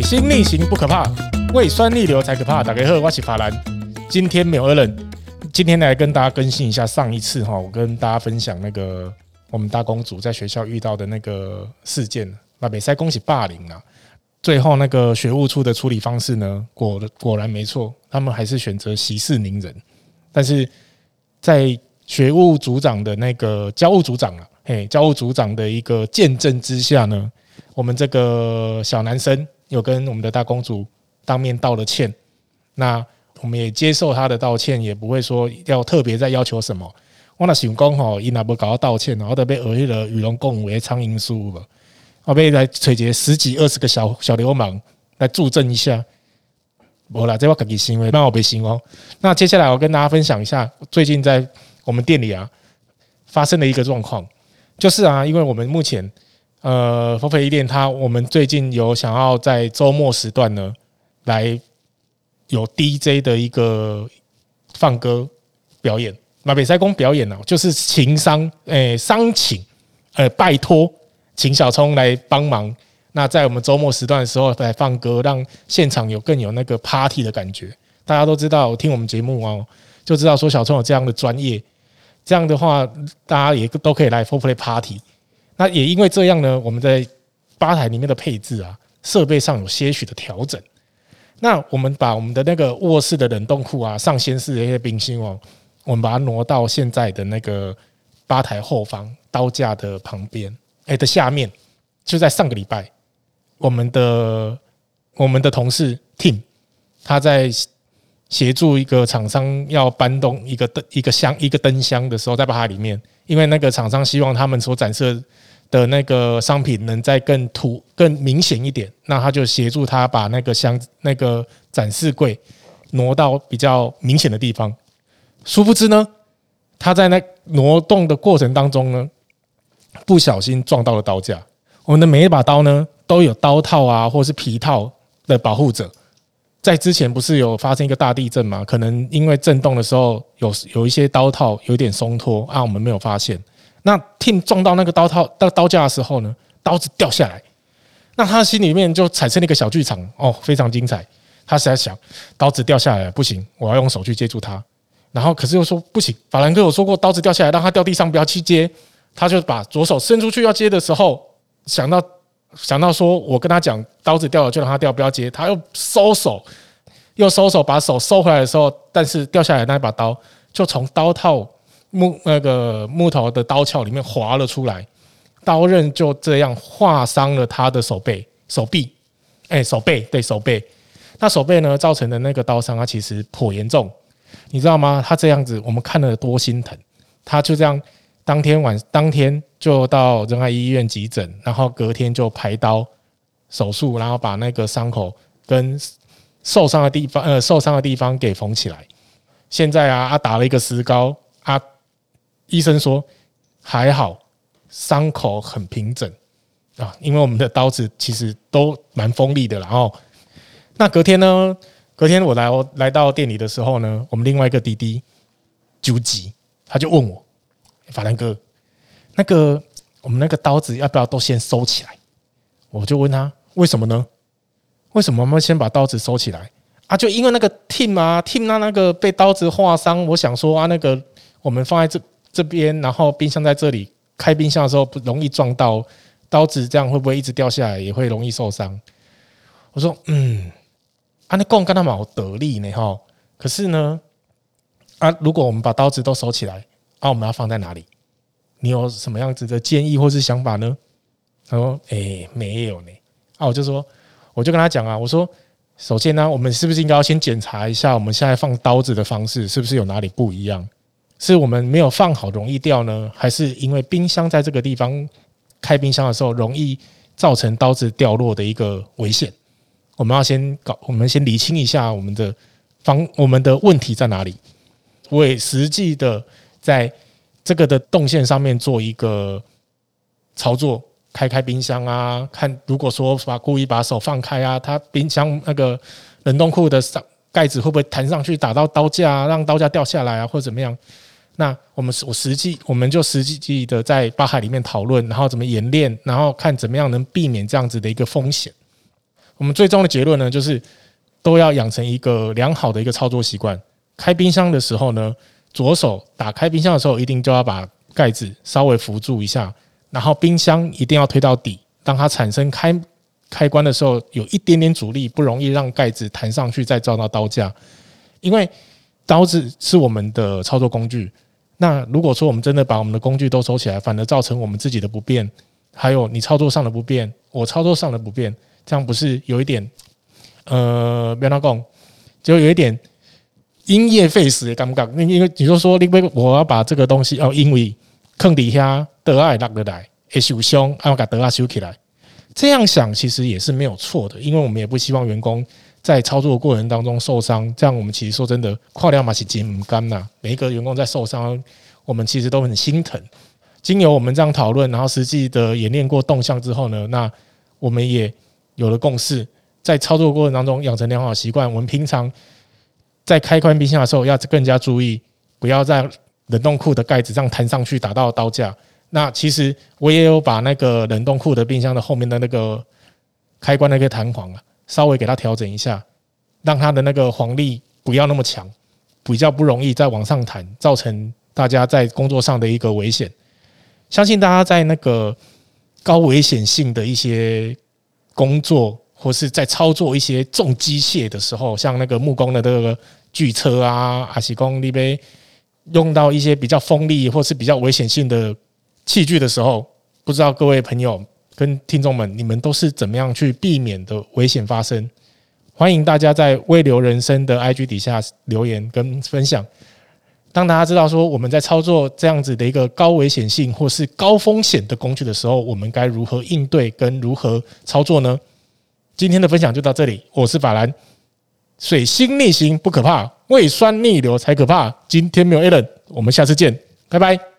水星逆行不可怕，胃酸逆流才可怕。大家好，我是法兰，今天没有 Allen，今天来跟大家更新一下上一次哈，我跟大家分享那个我们大公主在学校遇到的那个事件，那没塞恭喜霸凌啊。最后那个学务处的处理方式呢，果果然没错，他们还是选择息事宁人。但是在学务组长的那个教务组长啊，嘿，教务组长的一个见证之下呢。我们这个小男生有跟我们的大公主当面道了歉，那我们也接受他的道歉，也不会说要特别再要求什么。我那想讲吼，伊那不搞到道歉，然后都被讹了与龙共舞的苍蝇书了，我被来采集十几二十个小小流氓来助阵一下。我啦，这我自己行为，那我别行哦。那接下来我跟大家分享一下，最近在我们店里啊发生的一个状况，就是啊，因为我们目前。呃，佛飞伊甸，他我们最近有想要在周末时段呢，来有 DJ 的一个放歌表演，马北塞公表演呢，就是情商，诶，商请，呃，拜托，请小聪来帮忙。那在我们周末时段的时候来放歌，让现场有更有那个 party 的感觉。大家都知道，听我们节目哦，就知道说小聪有这样的专业。这样的话，大家也都可以来 4Play Party。那也因为这样呢，我们在吧台里面的配置啊，设备上有些许的调整。那我们把我们的那个卧室的冷冻库啊，上掀式的一些冰心哦，我们把它挪到现在的那个吧台后方刀架的旁边，哎的下面，就在上个礼拜，我们的我们的同事 Tim 他在协助一个厂商要搬动一个灯一个箱一个灯箱的时候，在吧台里面，因为那个厂商希望他们所展示。的那个商品能再更突更明显一点，那他就协助他把那个箱那个展示柜挪到比较明显的地方。殊不知呢，他在那挪动的过程当中呢，不小心撞到了刀架。我们的每一把刀呢，都有刀套啊，或是皮套的保护者。在之前不是有发生一个大地震吗？可能因为震动的时候有有一些刀套有点松脱啊，我们没有发现。那 Tim 撞到那个刀套到刀架的时候呢，刀子掉下来，那他心里面就产生了一个小剧场哦，非常精彩。他是在想，刀子掉下来不行，我要用手去接住它。然后可是又说不行，法兰克有说过，刀子掉下来让它掉地上不要去接。他就把左手伸出去要接的时候，想到想到说我跟他讲，刀子掉了就让它掉，不要接。他又收手，又收手，把手收回来的时候，但是掉下来那一把刀就从刀套。木那个木头的刀鞘里面滑了出来，刀刃就这样划伤了他的手背、手臂，哎，手背对手背，那手背呢造成的那个刀伤，它其实颇严重，你知道吗？他这样子，我们看了多心疼。他就这样，当天晚当天就到仁爱医院急诊，然后隔天就排刀手术，然后把那个伤口跟受伤的地方，呃，受伤的地方给缝起来。现在啊，他打了一个石膏。医生说还好，伤口很平整啊，因为我们的刀子其实都蛮锋利的。然后，那隔天呢？隔天我来我来到店里的时候呢，我们另外一个弟弟纠吉，他就问我：“法兰哥，那个我们那个刀子要不要都先收起来？”我就问他：“为什么呢？为什么我们先把刀子收起来啊？就因为那个 Tim 啊，Tim 那那个被刀子划伤，我想说啊，那个我们放在这。”这边，然后冰箱在这里，开冰箱的时候不容易撞到刀子，这样会不会一直掉下来，也会容易受伤？我说，嗯，啊，那贡跟他们好得力呢，哈。可是呢，啊，如果我们把刀子都收起来，啊，我们要放在哪里？你有什么样子的建议或是想法呢？他说，哎，没有呢。啊，我就说，我就跟他讲啊，我说，首先呢，我们是不是应该要先检查一下，我们现在放刀子的方式是不是有哪里不一样？是我们没有放好，容易掉呢，还是因为冰箱在这个地方开冰箱的时候容易造成刀子掉落的一个危险？我们要先搞，我们先理清一下我们的方，我们的问题在哪里？我也实际的在这个的动线上面做一个操作，开开冰箱啊，看如果说把故意把手放开啊，它冰箱那个冷冻库的上盖子会不会弹上去打到刀架，让刀架掉下来啊，或者怎么样？那我们我实际我们就实际的在巴海里面讨论，然后怎么演练，然后看怎么样能避免这样子的一个风险。我们最终的结论呢，就是都要养成一个良好的一个操作习惯。开冰箱的时候呢，左手打开冰箱的时候，一定就要把盖子稍微扶住一下，然后冰箱一定要推到底，当它产生开开关的时候，有一点点阻力，不容易让盖子弹上去再撞到刀架。因为刀子是我们的操作工具，那如果说我们真的把我们的工具都收起来，反而造成我们自己的不便，还有你操作上的不便，我操作上的不便，这样不是有一点呃，不要讲，就有一点。因噎废食的尴尬，因为你就说，因为我要把这个东西哦，因为坑底下得爱落得来，会受伤，要把得爱修起来。这样想其实也是没有错的，因为我们也不希望员工在操作的过程当中受伤。这样我们其实说真的，跨掉马是肩不干呐。每一个员工在受伤，我们其实都很心疼。经由我们这样讨论，然后实际的演练过动向之后呢，那我们也有了共识，在操作过程当中养成良好习惯。我们平常。在开关冰箱的时候，要更加注意，不要在冷冻库的盖子上弹上去打到刀架。那其实我也有把那个冷冻库的冰箱的后面的那个开关那个弹簧啊，稍微给它调整一下，让它的那个黄力不要那么强，比较不容易再往上弹，造成大家在工作上的一个危险。相信大家在那个高危险性的一些工作，或是在操作一些重机械的时候，像那个木工的这个。锯车啊，还是讲你被用到一些比较锋利或是比较危险性的器具的时候，不知道各位朋友跟听众们，你们都是怎么样去避免的危险发生？欢迎大家在微流人生的 IG 底下留言跟分享。当大家知道说我们在操作这样子的一个高危险性或是高风险的工具的时候，我们该如何应对跟如何操作呢？今天的分享就到这里，我是法兰。水星逆行不可怕，胃酸逆流才可怕。今天没有 Allen，我们下次见，拜拜。